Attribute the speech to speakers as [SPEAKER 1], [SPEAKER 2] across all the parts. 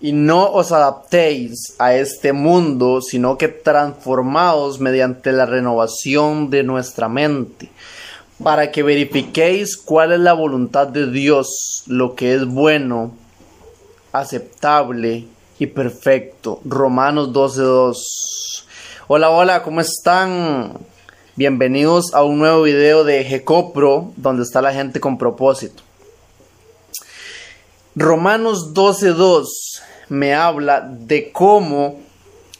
[SPEAKER 1] y no os adaptéis a este mundo, sino que transformaos mediante la renovación de nuestra mente, para que verifiquéis cuál es la voluntad de Dios, lo que es bueno, aceptable y perfecto. Romanos 12.2. Hola, hola, ¿cómo están? Bienvenidos a un nuevo video de Gecopro, donde está la gente con propósito. Romanos 12.2 me habla de cómo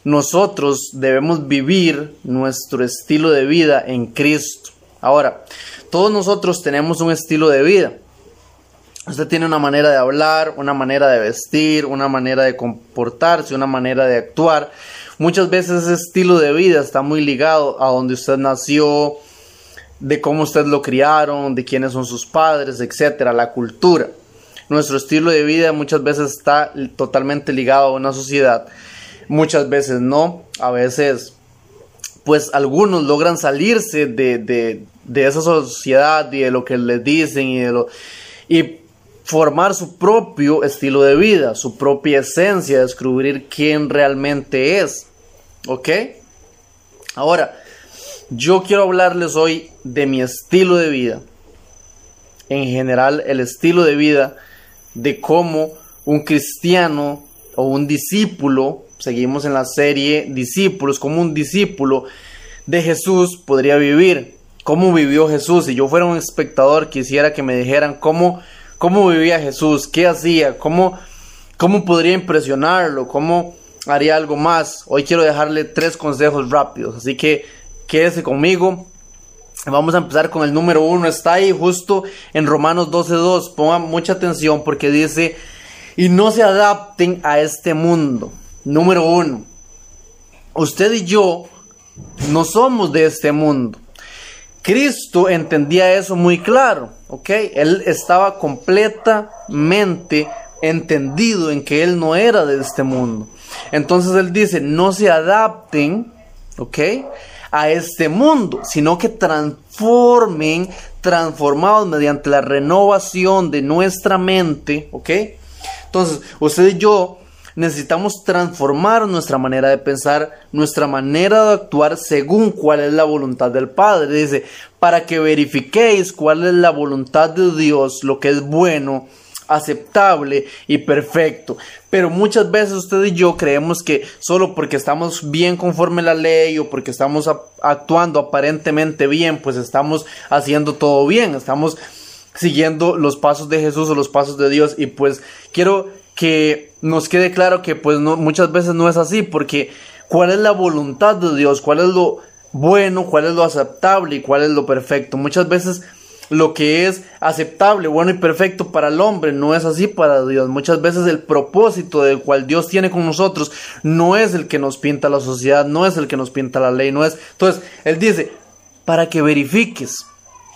[SPEAKER 1] nosotros debemos vivir nuestro estilo de vida en Cristo. Ahora, todos nosotros tenemos un estilo de vida. Usted tiene una manera de hablar, una manera de vestir, una manera de comportarse, una manera de actuar. Muchas veces ese estilo de vida está muy ligado a donde usted nació, de cómo usted lo criaron, de quiénes son sus padres, etcétera, la cultura. Nuestro estilo de vida muchas veces está totalmente ligado a una sociedad, muchas veces no, a veces pues algunos logran salirse de, esa sociedad y de lo que les dicen y de lo y formar su propio estilo de vida, su propia esencia, descubrir quién realmente es. ¿Ok? Ahora, yo quiero hablarles hoy de mi estilo de vida. En general, el estilo de vida de cómo un cristiano o un discípulo, seguimos en la serie discípulos, como un discípulo de Jesús podría vivir, cómo vivió Jesús. Si yo fuera un espectador, quisiera que me dijeran cómo, cómo vivía Jesús, qué hacía, cómo, cómo podría impresionarlo, cómo haría algo más. Hoy quiero dejarle tres consejos rápidos, así que quédese conmigo Vamos a empezar con el número uno. Está ahí justo en Romanos 12.2. Pongan mucha atención porque dice, y no se adapten a este mundo. Número uno. Usted y yo no somos de este mundo. Cristo entendía eso muy claro, ¿ok? Él estaba completamente entendido en que Él no era de este mundo. Entonces Él dice, no se adapten, ¿ok? A este mundo, sino que transformen, transformados mediante la renovación de nuestra mente, ¿ok? Entonces, usted y yo necesitamos transformar nuestra manera de pensar, nuestra manera de actuar según cuál es la voluntad del Padre. Dice, para que verifiquéis cuál es la voluntad de Dios, lo que es bueno, aceptable y perfecto. Pero muchas veces usted y yo creemos que solo porque estamos bien conforme la ley o porque estamos actuando aparentemente bien, pues estamos haciendo todo bien, estamos siguiendo los pasos de Jesús o los pasos de Dios y pues quiero que nos quede claro que pues no, muchas veces no es así porque cuál es la voluntad de Dios, cuál es lo bueno, cuál es lo aceptable y cuál es lo perfecto. Muchas veces lo que es aceptable, bueno y perfecto para el hombre no es así para Dios. Muchas veces el propósito del cual Dios tiene con nosotros no es el que nos pinta la sociedad, no es el que nos pinta la ley, no es. Entonces, Él dice, para que verifiques.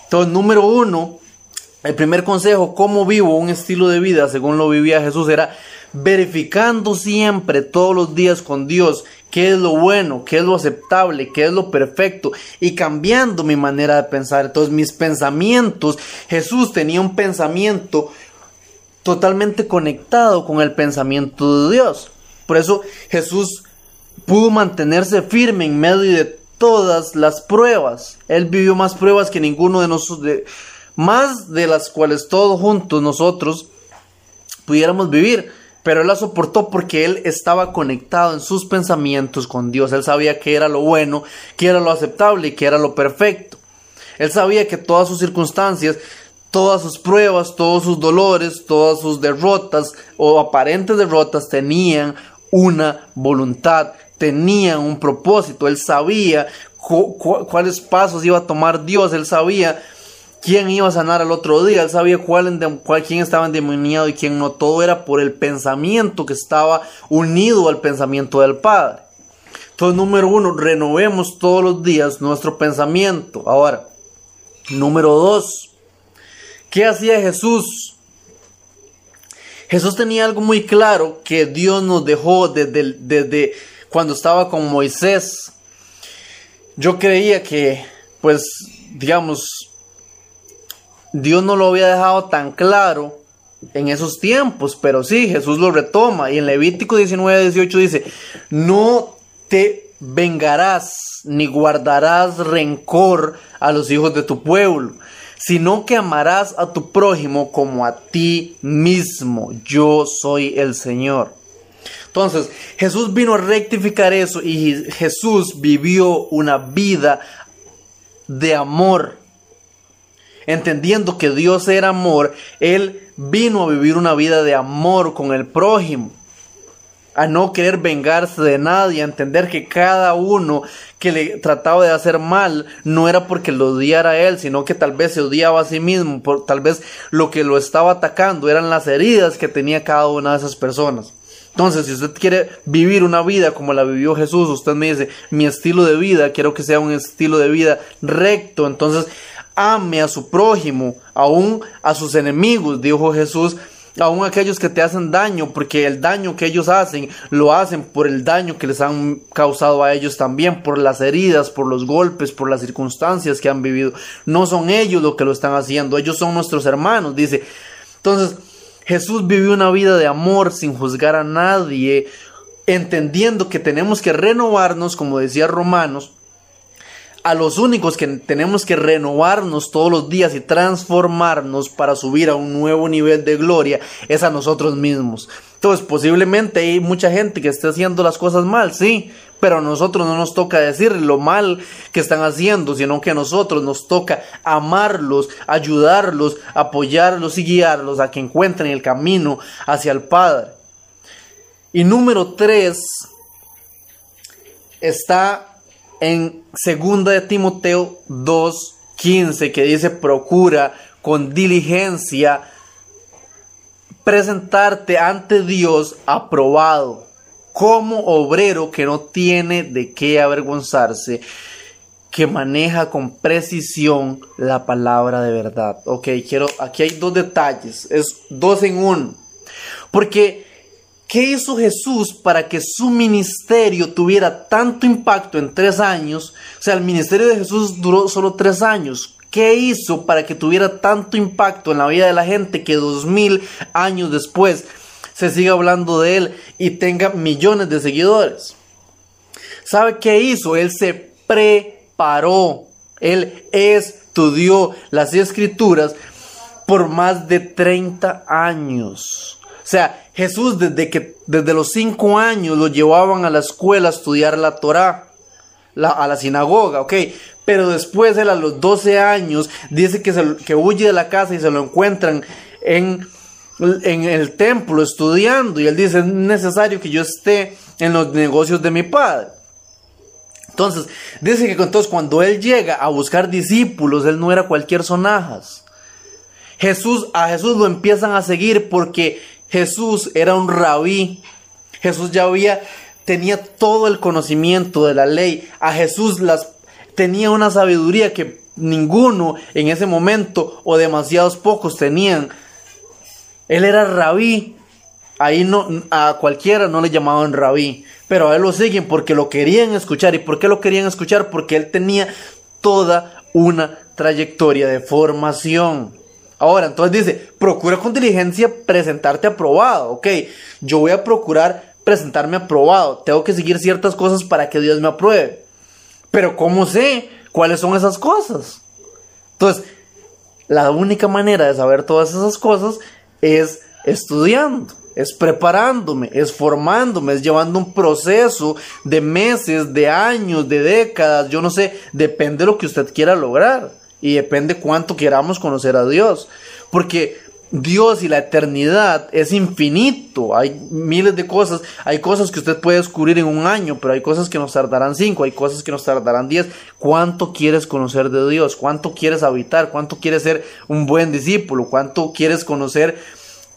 [SPEAKER 1] Entonces, número uno, el primer consejo, cómo vivo un estilo de vida según lo vivía Jesús, era verificando siempre todos los días con Dios qué es lo bueno, qué es lo aceptable, qué es lo perfecto y cambiando mi manera de pensar. Entonces mis pensamientos, Jesús tenía un pensamiento totalmente conectado con el pensamiento de Dios. Por eso Jesús pudo mantenerse firme en medio de todas las pruebas. Él vivió más pruebas que ninguno de nosotros, más de las cuales todos juntos nosotros pudiéramos vivir. Pero él la soportó porque él estaba conectado en sus pensamientos con Dios. Él sabía que era lo bueno, que era lo aceptable y que era lo perfecto. Él sabía que todas sus circunstancias, todas sus pruebas, todos sus dolores, todas sus derrotas o aparentes derrotas tenían una voluntad, tenían un propósito. Él sabía cuáles pasos iba a tomar Dios. Él sabía quién iba a sanar al otro día, él sabía cuál, cuál, quién estaba endemoniado y quién no, todo era por el pensamiento que estaba unido al pensamiento del Padre. Entonces, número uno, renovemos todos los días nuestro pensamiento. Ahora, número dos, ¿qué hacía Jesús? Jesús tenía algo muy claro que Dios nos dejó desde, desde cuando estaba con Moisés. Yo creía que, pues, digamos, Dios no lo había dejado tan claro en esos tiempos, pero sí, Jesús lo retoma y en Levítico 19, 18 dice, no te vengarás ni guardarás rencor a los hijos de tu pueblo, sino que amarás a tu prójimo como a ti mismo. Yo soy el Señor. Entonces, Jesús vino a rectificar eso y Jesús vivió una vida de amor. Entendiendo que Dios era amor, Él vino a vivir una vida de amor con el prójimo a no querer vengarse de nadie, a entender que cada uno que le trataba de hacer mal no era porque lo odiara a él, sino que tal vez se odiaba a sí mismo, por, tal vez lo que lo estaba atacando eran las heridas que tenía cada una de esas personas. Entonces, si usted quiere vivir una vida como la vivió Jesús, usted me dice, mi estilo de vida, quiero que sea un estilo de vida recto, entonces ame a su prójimo, aún a sus enemigos, dijo Jesús, aún aquellos que te hacen daño, porque el daño que ellos hacen lo hacen por el daño que les han causado a ellos también, por las heridas, por los golpes, por las circunstancias que han vivido. No son ellos los que lo están haciendo, ellos son nuestros hermanos, dice. Entonces, Jesús vivió una vida de amor sin juzgar a nadie, entendiendo que tenemos que renovarnos, como decía Romanos, a los únicos que tenemos que renovarnos todos los días y transformarnos para subir a un nuevo nivel de gloria es a nosotros mismos. Entonces, posiblemente hay mucha gente que esté haciendo las cosas mal, sí, pero a nosotros no nos toca decir lo mal que están haciendo, sino que a nosotros nos toca amarlos, ayudarlos, apoyarlos y guiarlos a que encuentren el camino hacia el Padre. Y número tres está en 2 de Timoteo 2:15 que dice procura con diligencia presentarte ante Dios aprobado como obrero que no tiene de qué avergonzarse, que maneja con precisión la palabra de verdad. Ok, quiero, aquí hay dos detalles, es dos en uno. Porque ¿Qué hizo Jesús para que su ministerio tuviera tanto impacto en tres años? O sea, el ministerio de Jesús duró solo tres años. ¿Qué hizo para que tuviera tanto impacto en la vida de la gente que dos mil años después se siga hablando de él y tenga millones de seguidores? ¿Sabe qué hizo? Él se preparó. Él estudió las escrituras por más de 30 años. O sea, Jesús desde que desde los cinco años lo llevaban a la escuela a estudiar la Torá, a la sinagoga, ok. Pero después él a los 12 años dice que, se, que huye de la casa y se lo encuentran en, en el templo estudiando. Y él dice, es necesario que yo esté en los negocios de mi padre. Entonces, dice que entonces cuando él llega a buscar discípulos, él no era cualquier sonajas. Jesús, a Jesús lo empiezan a seguir porque Jesús era un rabí. Jesús ya había, tenía todo el conocimiento de la ley. A Jesús las, tenía una sabiduría que ninguno en ese momento o demasiados pocos tenían. Él era rabí. Ahí no, a cualquiera no le llamaban rabí. Pero a él lo siguen porque lo querían escuchar. ¿Y por qué lo querían escuchar? Porque él tenía toda una trayectoria de formación. Ahora, entonces dice, procura con diligencia presentarte aprobado. Ok, yo voy a procurar presentarme aprobado. Tengo que seguir ciertas cosas para que Dios me apruebe. Pero ¿cómo sé cuáles son esas cosas? Entonces, la única manera de saber todas esas cosas es estudiando, es preparándome, es formándome, es llevando un proceso de meses, de años, de décadas, yo no sé, depende de lo que usted quiera lograr y depende cuánto queramos conocer a Dios. Porque Dios y la eternidad es infinito. Hay miles de cosas. Hay cosas que usted puede descubrir en un año, pero hay cosas que nos tardarán cinco, hay cosas que nos tardarán diez. ¿Cuánto quieres conocer de Dios? ¿Cuánto quieres habitar? ¿Cuánto quieres ser un buen discípulo? ¿Cuánto quieres conocer,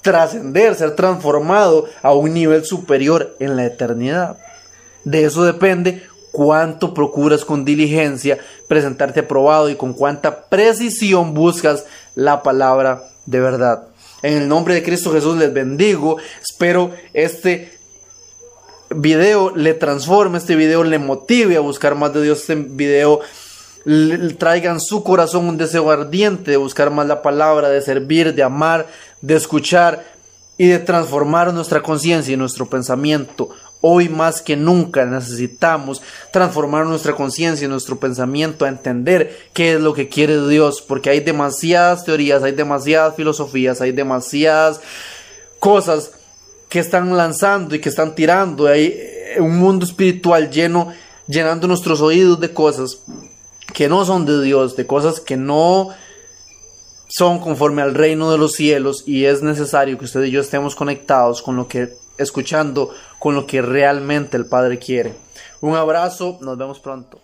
[SPEAKER 1] trascender, ser transformado a un nivel superior en la eternidad? De eso depende cuánto procuras con diligencia presentarte aprobado y con cuánta precisión buscas la palabra de verdad. En el nombre de Cristo Jesús les bendigo. Espero este video le transforme, este video le motive a buscar más de Dios, este video traigan su corazón un deseo ardiente de buscar más la palabra, de servir, de amar, de escuchar y de transformar nuestra conciencia y nuestro pensamiento. Hoy más que nunca necesitamos transformar nuestra conciencia y nuestro pensamiento a entender qué es lo que quiere Dios, porque hay demasiadas teorías, hay demasiadas filosofías, hay demasiadas cosas que están lanzando y que están tirando. Hay un mundo espiritual lleno, llenando nuestros oídos de cosas que no son de Dios, de cosas que no son conforme al reino de los cielos y es necesario que usted y yo estemos conectados con lo que escuchando con lo que realmente el Padre quiere. Un abrazo, nos vemos pronto.